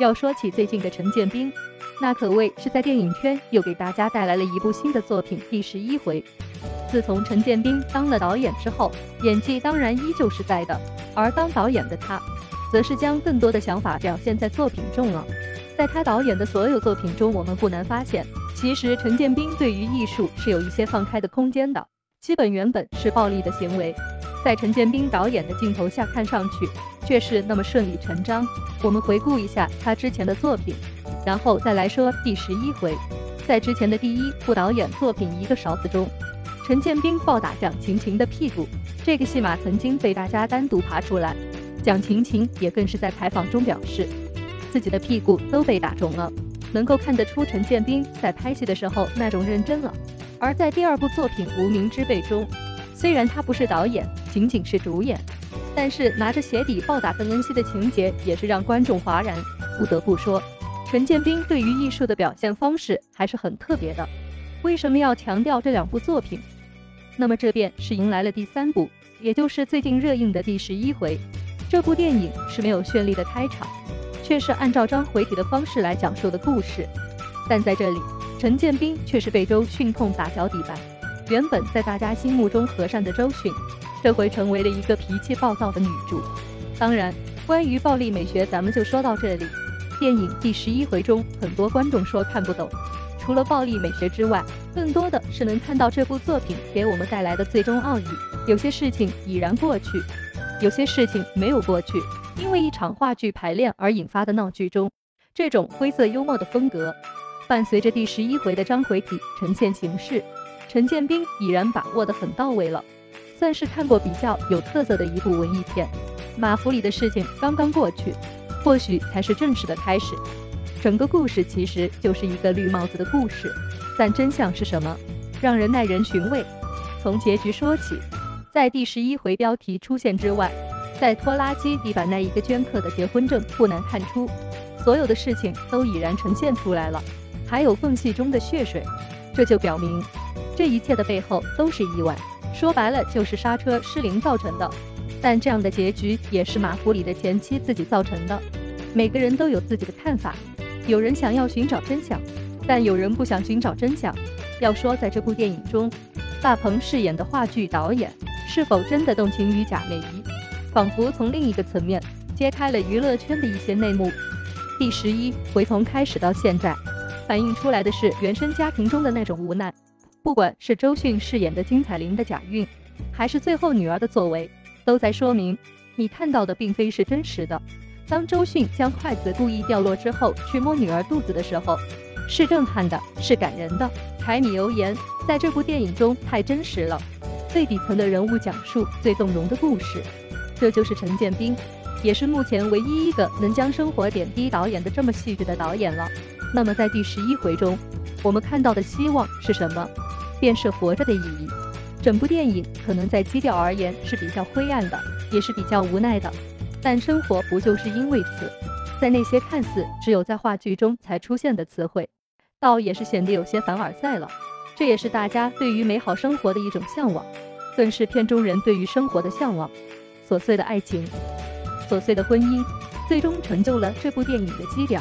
要说起最近的陈建斌，那可谓是在电影圈又给大家带来了一部新的作品《第十一回》。自从陈建斌当了导演之后，演技当然依旧是在的，而当导演的他，则是将更多的想法表现在作品中了。在他导演的所有作品中，我们不难发现，其实陈建斌对于艺术是有一些放开的空间的。基本原本是暴力的行为，在陈建斌导演的镜头下看上去却是那么顺理成章。我们回顾一下他之前的作品，然后再来说第十一回。在之前的第一部导演作品《一个勺子》中，陈建斌暴打蒋勤勤的屁股，这个戏码曾经被大家单独爬出来。蒋勤勤也更是在采访中表示，自己的屁股都被打肿了，能够看得出陈建斌在拍戏的时候那种认真了。而在第二部作品《无名之辈》中，虽然他不是导演，仅仅是主演，但是拿着鞋底暴打邓恩熙的情节也是让观众哗然。不得不说，陈建斌对于艺术的表现方式还是很特别的。为什么要强调这两部作品？那么这便是迎来了第三部，也就是最近热映的第十一回。这部电影是没有绚丽的开场，却是按照章回体的方式来讲述的故事。但在这里。陈建斌却是被周迅痛打脚底板。原本在大家心目中和善的周迅，这回成为了一个脾气暴躁的女主。当然，关于暴力美学，咱们就说到这里。电影第十一回中，很多观众说看不懂，除了暴力美学之外，更多的是能看到这部作品给我们带来的最终奥义。有些事情已然过去，有些事情没有过去，因为一场话剧排练而引发的闹剧中，这种灰色幽默的风格。伴随着第十一回的章回体呈现形式，陈建斌已然把握得很到位了，算是看过比较有特色的一部文艺片。马府里的事情刚刚过去，或许才是正式的开始。整个故事其实就是一个绿帽子的故事，但真相是什么，让人耐人寻味。从结局说起，在第十一回标题出现之外，在拖拉机地板那一个镌刻的结婚证不难看出，所有的事情都已然呈现出来了。还有缝隙中的血水，这就表明这一切的背后都是意外。说白了就是刹车失灵造成的。但这样的结局也是马福里的前妻自己造成的。每个人都有自己的看法，有人想要寻找真相，但有人不想寻找真相。要说在这部电影中，大鹏饰演的话剧导演是否真的动情于贾美仪，仿佛从另一个层面揭开了娱乐圈的一些内幕。第十一回从开始到现在。反映出来的是原生家庭中的那种无奈，不管是周迅饰演的金彩玲的假孕，还是最后女儿的作为，都在说明你看到的并非是真实的。当周迅将筷子故意掉落之后去摸女儿肚子的时候，是震撼的，是感人的。柴米油盐在这部电影中太真实了，最底层的人物讲述最动容的故事，这就是陈建斌，也是目前唯一一个能将生活点滴导演的这么细致的导演了。那么，在第十一回中，我们看到的希望是什么？便是活着的意义。整部电影可能在基调而言是比较灰暗的，也是比较无奈的。但生活不就是因为此，在那些看似只有在话剧中才出现的词汇，倒也是显得有些凡尔赛了。这也是大家对于美好生活的一种向往，更是片中人对于生活的向往。琐碎的爱情，琐碎的婚姻，最终成就了这部电影的基调。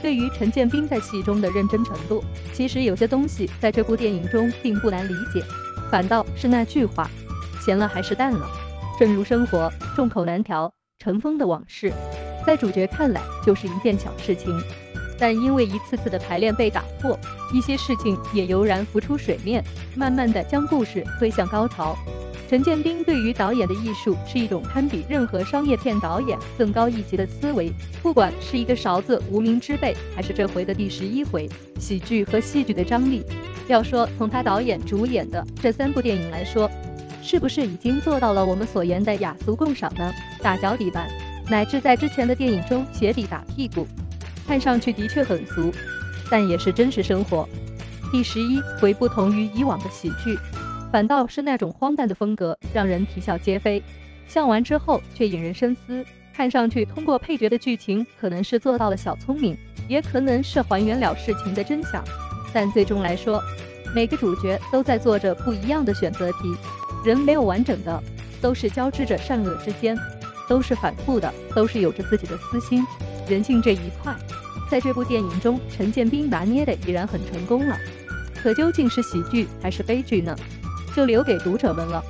对于陈建斌在戏中的认真程度，其实有些东西在这部电影中并不难理解，反倒是那句话，咸了还是淡了。正如生活众口难调，尘封的往事，在主角看来就是一件小事情，但因为一次次的排练被打破，一些事情也油然浮出水面，慢慢的将故事推向高潮。陈建斌对于导演的艺术是一种堪比任何商业片导演更高一级的思维。不管是一个勺子无名之辈，还是这回的第十一回喜剧和戏剧的张力，要说从他导演主演的这三部电影来说，是不是已经做到了我们所言的雅俗共赏呢？打脚底板，乃至在之前的电影中鞋底打屁股，看上去的确很俗，但也是真实生活。第十一回不同于以往的喜剧。反倒是那种荒诞的风格，让人啼笑皆非。笑完之后却引人深思。看上去通过配角的剧情，可能是做到了小聪明，也可能是还原了事情的真相。但最终来说，每个主角都在做着不一样的选择题。人没有完整的，都是交织着善恶之间。都是反复的，都是有着自己的私心。人性这一块，在这部电影中，陈建斌拿捏的已然很成功了。可究竟是喜剧还是悲剧呢？就留给读者们了。